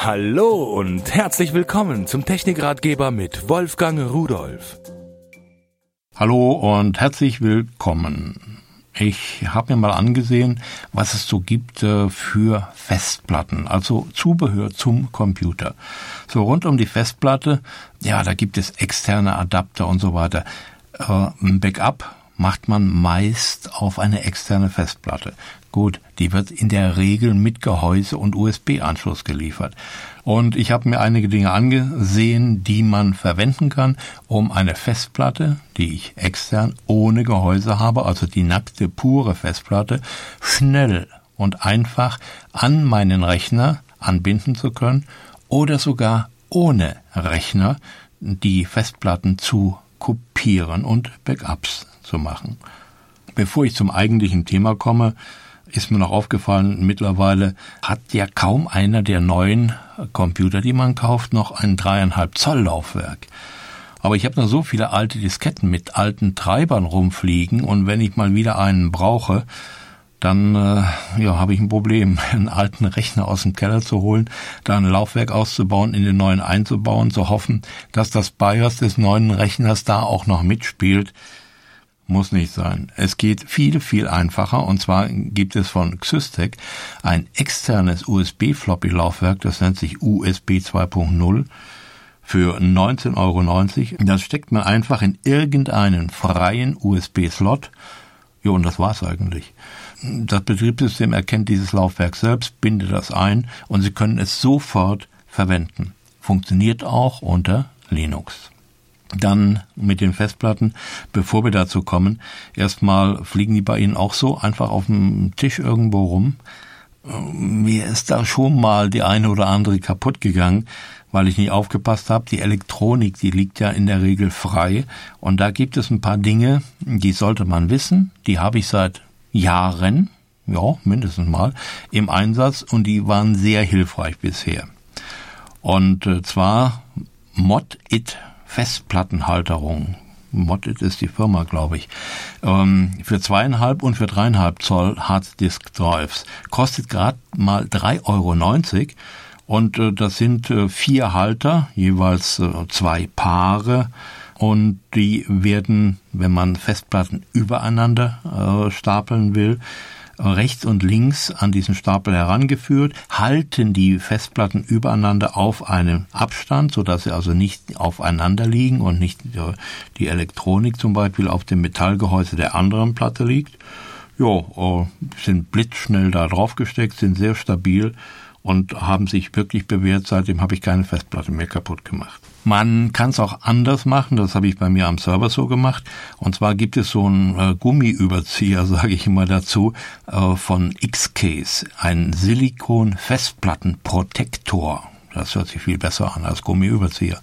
Hallo und herzlich willkommen zum Technikratgeber mit Wolfgang Rudolf. Hallo und herzlich willkommen. Ich habe mir mal angesehen, was es so gibt äh, für Festplatten, also Zubehör zum Computer. So rund um die Festplatte, ja, da gibt es externe Adapter und so weiter. Äh, ein Backup macht man meist auf eine externe Festplatte. Gut, die wird in der Regel mit Gehäuse und USB-Anschluss geliefert. Und ich habe mir einige Dinge angesehen, die man verwenden kann, um eine Festplatte, die ich extern ohne Gehäuse habe, also die nackte, pure Festplatte, schnell und einfach an meinen Rechner anbinden zu können oder sogar ohne Rechner die Festplatten zu kopieren und Backups zu machen. Bevor ich zum eigentlichen Thema komme, ist mir noch aufgefallen, mittlerweile hat ja kaum einer der neuen Computer, die man kauft, noch ein dreieinhalb Zoll Laufwerk. Aber ich habe noch so viele alte Disketten mit alten Treibern rumfliegen und wenn ich mal wieder einen brauche, dann äh, ja, habe ich ein Problem, einen alten Rechner aus dem Keller zu holen, da ein Laufwerk auszubauen, in den neuen einzubauen, zu hoffen, dass das BIOS des neuen Rechners da auch noch mitspielt. Muss nicht sein. Es geht viel, viel einfacher. Und zwar gibt es von Xystec ein externes USB-Floppy-Laufwerk, das nennt sich USB 2.0 für 19,90 Euro. Das steckt man einfach in irgendeinen freien USB-Slot. Ja, und das war's eigentlich. Das Betriebssystem erkennt dieses Laufwerk selbst, bindet das ein und Sie können es sofort verwenden. Funktioniert auch unter Linux. Dann mit den Festplatten, bevor wir dazu kommen, erstmal fliegen die bei Ihnen auch so einfach auf dem Tisch irgendwo rum. Mir ist da schon mal die eine oder andere kaputt gegangen, weil ich nicht aufgepasst habe. Die Elektronik, die liegt ja in der Regel frei. Und da gibt es ein paar Dinge, die sollte man wissen. Die habe ich seit Jahren, ja, mindestens mal, im Einsatz und die waren sehr hilfreich bisher. Und äh, zwar Mod It Festplattenhalterung. Modded ist die Firma, glaube ich. Ähm, für zweieinhalb und für dreieinhalb Zoll Harddisk Drives. Kostet gerade mal 3,90 Euro. Und äh, das sind äh, vier Halter, jeweils äh, zwei Paare. Und die werden, wenn man Festplatten übereinander äh, stapeln will, rechts und links an diesen Stapel herangeführt, halten die Festplatten übereinander auf einem Abstand, so dass sie also nicht aufeinander liegen und nicht die Elektronik zum Beispiel auf dem Metallgehäuse der anderen Platte liegt. Ja, äh, sind blitzschnell da draufgesteckt, sind sehr stabil und haben sich wirklich bewährt. Seitdem habe ich keine Festplatte mehr kaputt gemacht. Man kann es auch anders machen, das habe ich bei mir am Server so gemacht. Und zwar gibt es so einen äh, Gummiüberzieher, sage ich immer dazu, äh, von X-Case, ein Silikon-Festplattenprotektor. Das hört sich viel besser an als Gummiüberzieher.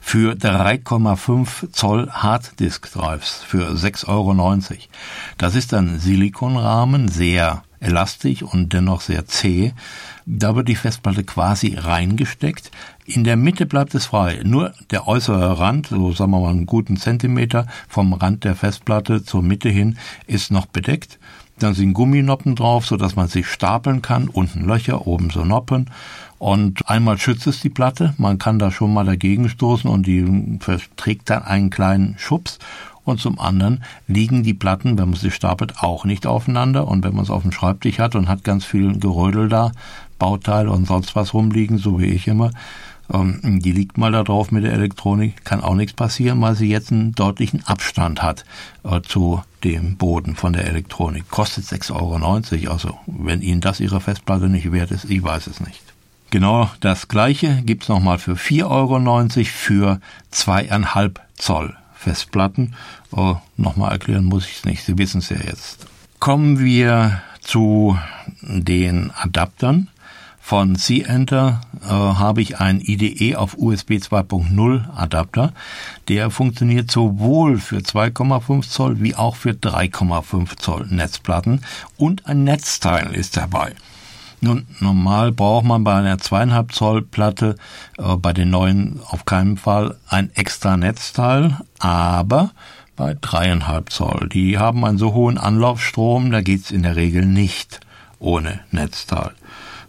Für 3,5 Zoll Harddisk Drives für 6,90 Euro. Das ist ein Silikonrahmen, sehr elastisch und dennoch sehr zäh. Da wird die Festplatte quasi reingesteckt. In der Mitte bleibt es frei. Nur der äußere Rand, so sagen wir mal einen guten Zentimeter vom Rand der Festplatte zur Mitte hin, ist noch bedeckt. Dann sind Gumminoppen drauf, so dass man sich stapeln kann. Unten Löcher, oben so Noppen. Und einmal schützt es die Platte. Man kann da schon mal dagegen stoßen und die verträgt dann einen kleinen Schubs und zum anderen liegen die Platten, wenn man sie stapelt, auch nicht aufeinander und wenn man es auf dem Schreibtisch hat und hat ganz viel Gerödel da, Bauteile und sonst was rumliegen, so wie ich immer, ähm, die liegt mal da drauf mit der Elektronik, kann auch nichts passieren, weil sie jetzt einen deutlichen Abstand hat äh, zu dem Boden von der Elektronik. Kostet 6,90 Euro, also wenn Ihnen das Ihre Festplatte nicht wert ist, ich weiß es nicht. Genau das gleiche gibt's nochmal für 4,90 Euro für zweieinhalb Zoll Festplatten. Oh, Nochmal erklären muss ich es nicht, Sie wissen es ja jetzt. Kommen wir zu den Adaptern. Von C-Enter äh, habe ich einen IDE auf USB 2.0 Adapter. Der funktioniert sowohl für 2,5 Zoll wie auch für 3,5 Zoll Netzplatten und ein Netzteil ist dabei. Nun, normal braucht man bei einer zweieinhalb Zoll Platte, äh, bei den neuen auf keinen Fall ein extra Netzteil, aber bei dreieinhalb Zoll, die haben einen so hohen Anlaufstrom, da geht's in der Regel nicht ohne Netzteil.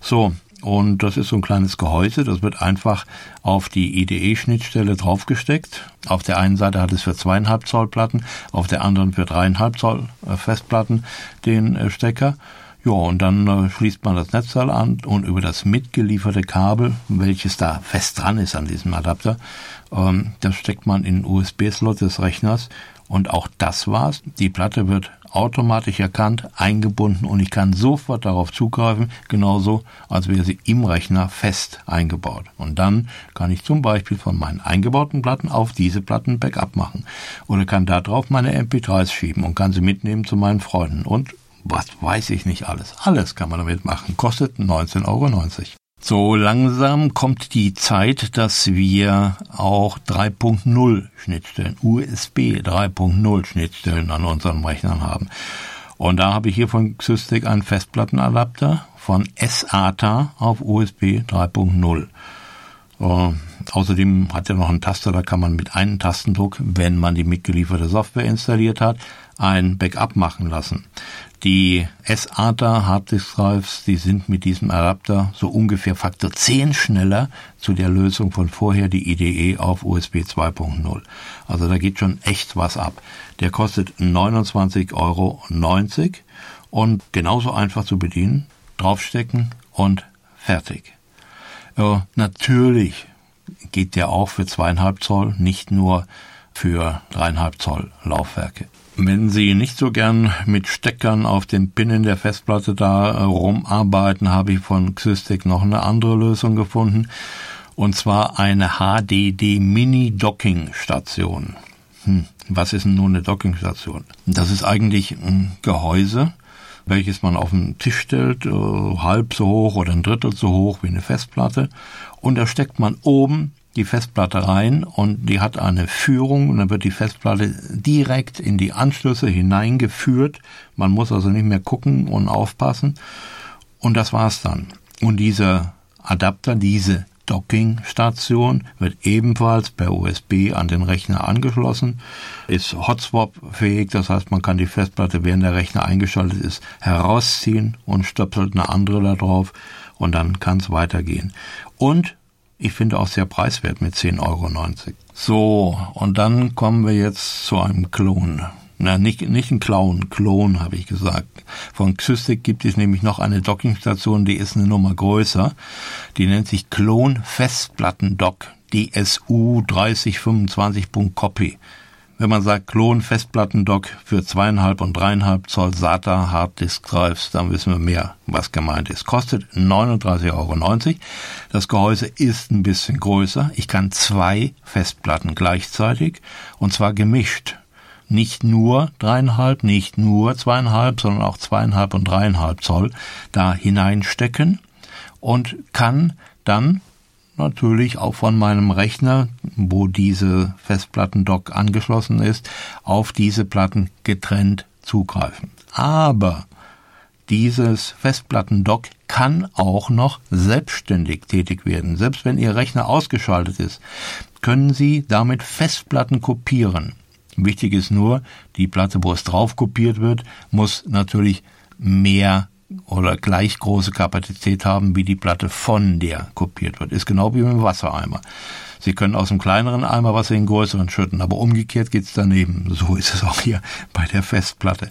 So, Und das ist so ein kleines Gehäuse, das wird einfach auf die IDE-Schnittstelle draufgesteckt. Auf der einen Seite hat es für zweieinhalb Zoll Platten, auf der anderen für dreieinhalb Zoll äh, Festplatten den äh, Stecker. Ja, und dann äh, schließt man das Netzteil an und über das mitgelieferte Kabel, welches da fest dran ist an diesem Adapter, ähm, das steckt man in den USB-Slot des Rechners und auch das war's. Die Platte wird automatisch erkannt, eingebunden und ich kann sofort darauf zugreifen, genauso als wäre sie im Rechner fest eingebaut. Und dann kann ich zum Beispiel von meinen eingebauten Platten auf diese Platten Backup machen oder kann darauf meine MP3s schieben und kann sie mitnehmen zu meinen Freunden und was weiß ich nicht alles. Alles kann man damit machen. Kostet 19,90 Euro. So langsam kommt die Zeit, dass wir auch 3.0 Schnittstellen, USB 3.0 Schnittstellen an unseren Rechnern haben. Und da habe ich hier von Xystic einen Festplattenadapter von SATA auf USB 3.0. Außerdem hat er noch einen Taster, da kann man mit einem Tastendruck, wenn man die mitgelieferte Software installiert hat, ein Backup machen lassen. Die SATA Harddisk Drives, die sind mit diesem Adapter so ungefähr Faktor 10 schneller zu der Lösung von vorher, die IDE auf USB 2.0. Also da geht schon echt was ab. Der kostet 29,90 Euro und genauso einfach zu bedienen, draufstecken und fertig. Äh, natürlich geht der auch für zweieinhalb Zoll, nicht nur für dreieinhalb Zoll Laufwerke. Wenn Sie nicht so gern mit Steckern auf den Pinnen der Festplatte da äh, rumarbeiten, habe ich von Xystic noch eine andere Lösung gefunden. Und zwar eine HDD Mini Docking Station. Hm, was ist denn nun eine Docking Station? Das ist eigentlich ein Gehäuse, welches man auf den Tisch stellt, äh, halb so hoch oder ein Drittel so hoch wie eine Festplatte. Und da steckt man oben die Festplatte rein und die hat eine Führung und dann wird die Festplatte direkt in die Anschlüsse hineingeführt. Man muss also nicht mehr gucken und aufpassen. Und das war's dann. Und dieser Adapter, diese Dockingstation wird ebenfalls per USB an den Rechner angeschlossen, ist Hotswap-fähig, das heißt, man kann die Festplatte, während der Rechner eingeschaltet ist, herausziehen und stöpselt eine andere da drauf und dann kann es weitergehen. Und ich finde auch sehr preiswert mit 10,90 Euro. So, und dann kommen wir jetzt zu einem Klon. Na, nicht, nicht ein Clown, Klon, habe ich gesagt. Von Xystic gibt es nämlich noch eine Dockingstation, die ist eine Nummer größer. Die nennt sich Klon Festplatten Dock, DSU 3025.copy. Wenn man sagt Klon Festplattendock für zweieinhalb und dreieinhalb Zoll SATA Harddisk Drives, dann wissen wir mehr, was gemeint ist. Kostet 39,90 Euro. Das Gehäuse ist ein bisschen größer. Ich kann zwei Festplatten gleichzeitig und zwar gemischt. Nicht nur dreieinhalb, nicht nur zweieinhalb, sondern auch zweieinhalb und dreieinhalb Zoll da hineinstecken und kann dann natürlich auch von meinem Rechner, wo diese Festplattendock angeschlossen ist, auf diese Platten getrennt zugreifen. Aber dieses Festplattendock kann auch noch selbstständig tätig werden. Selbst wenn Ihr Rechner ausgeschaltet ist, können Sie damit Festplatten kopieren. Wichtig ist nur, die Platte, wo es drauf kopiert wird, muss natürlich mehr oder gleich große Kapazität haben wie die Platte, von der kopiert wird. Ist genau wie mit dem Wassereimer. Sie können aus einem kleineren Eimer Wasser in den größeren schütten, aber umgekehrt geht's daneben. So ist es auch hier bei der Festplatte.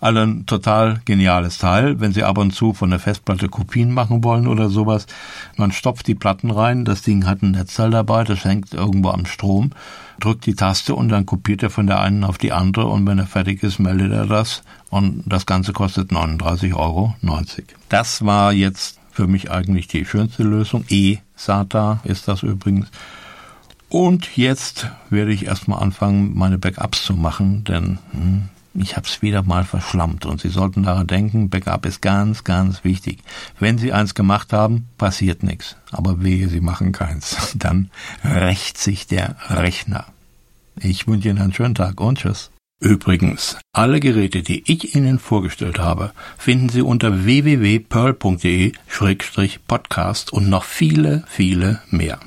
Also ein total geniales Teil. Wenn Sie ab und zu von der Festplatte Kopien machen wollen oder sowas, man stopft die Platten rein, das Ding hat ein Netzteil dabei, das hängt irgendwo am Strom, drückt die Taste und dann kopiert er von der einen auf die andere und wenn er fertig ist, meldet er das und das Ganze kostet 39,90 Euro. Das war jetzt für mich eigentlich die schönste Lösung. E-SATA ist das übrigens. Und jetzt werde ich erstmal anfangen, meine Backups zu machen, denn hm, ich habe es wieder mal verschlammt und Sie sollten daran denken, Backup ist ganz, ganz wichtig. Wenn Sie eins gemacht haben, passiert nichts. Aber wehe, Sie machen keins. Dann rächt sich der Rechner. Ich wünsche Ihnen einen schönen Tag und tschüss. Übrigens, alle Geräte, die ich Ihnen vorgestellt habe, finden Sie unter www.pearl.de-podcast und noch viele, viele mehr.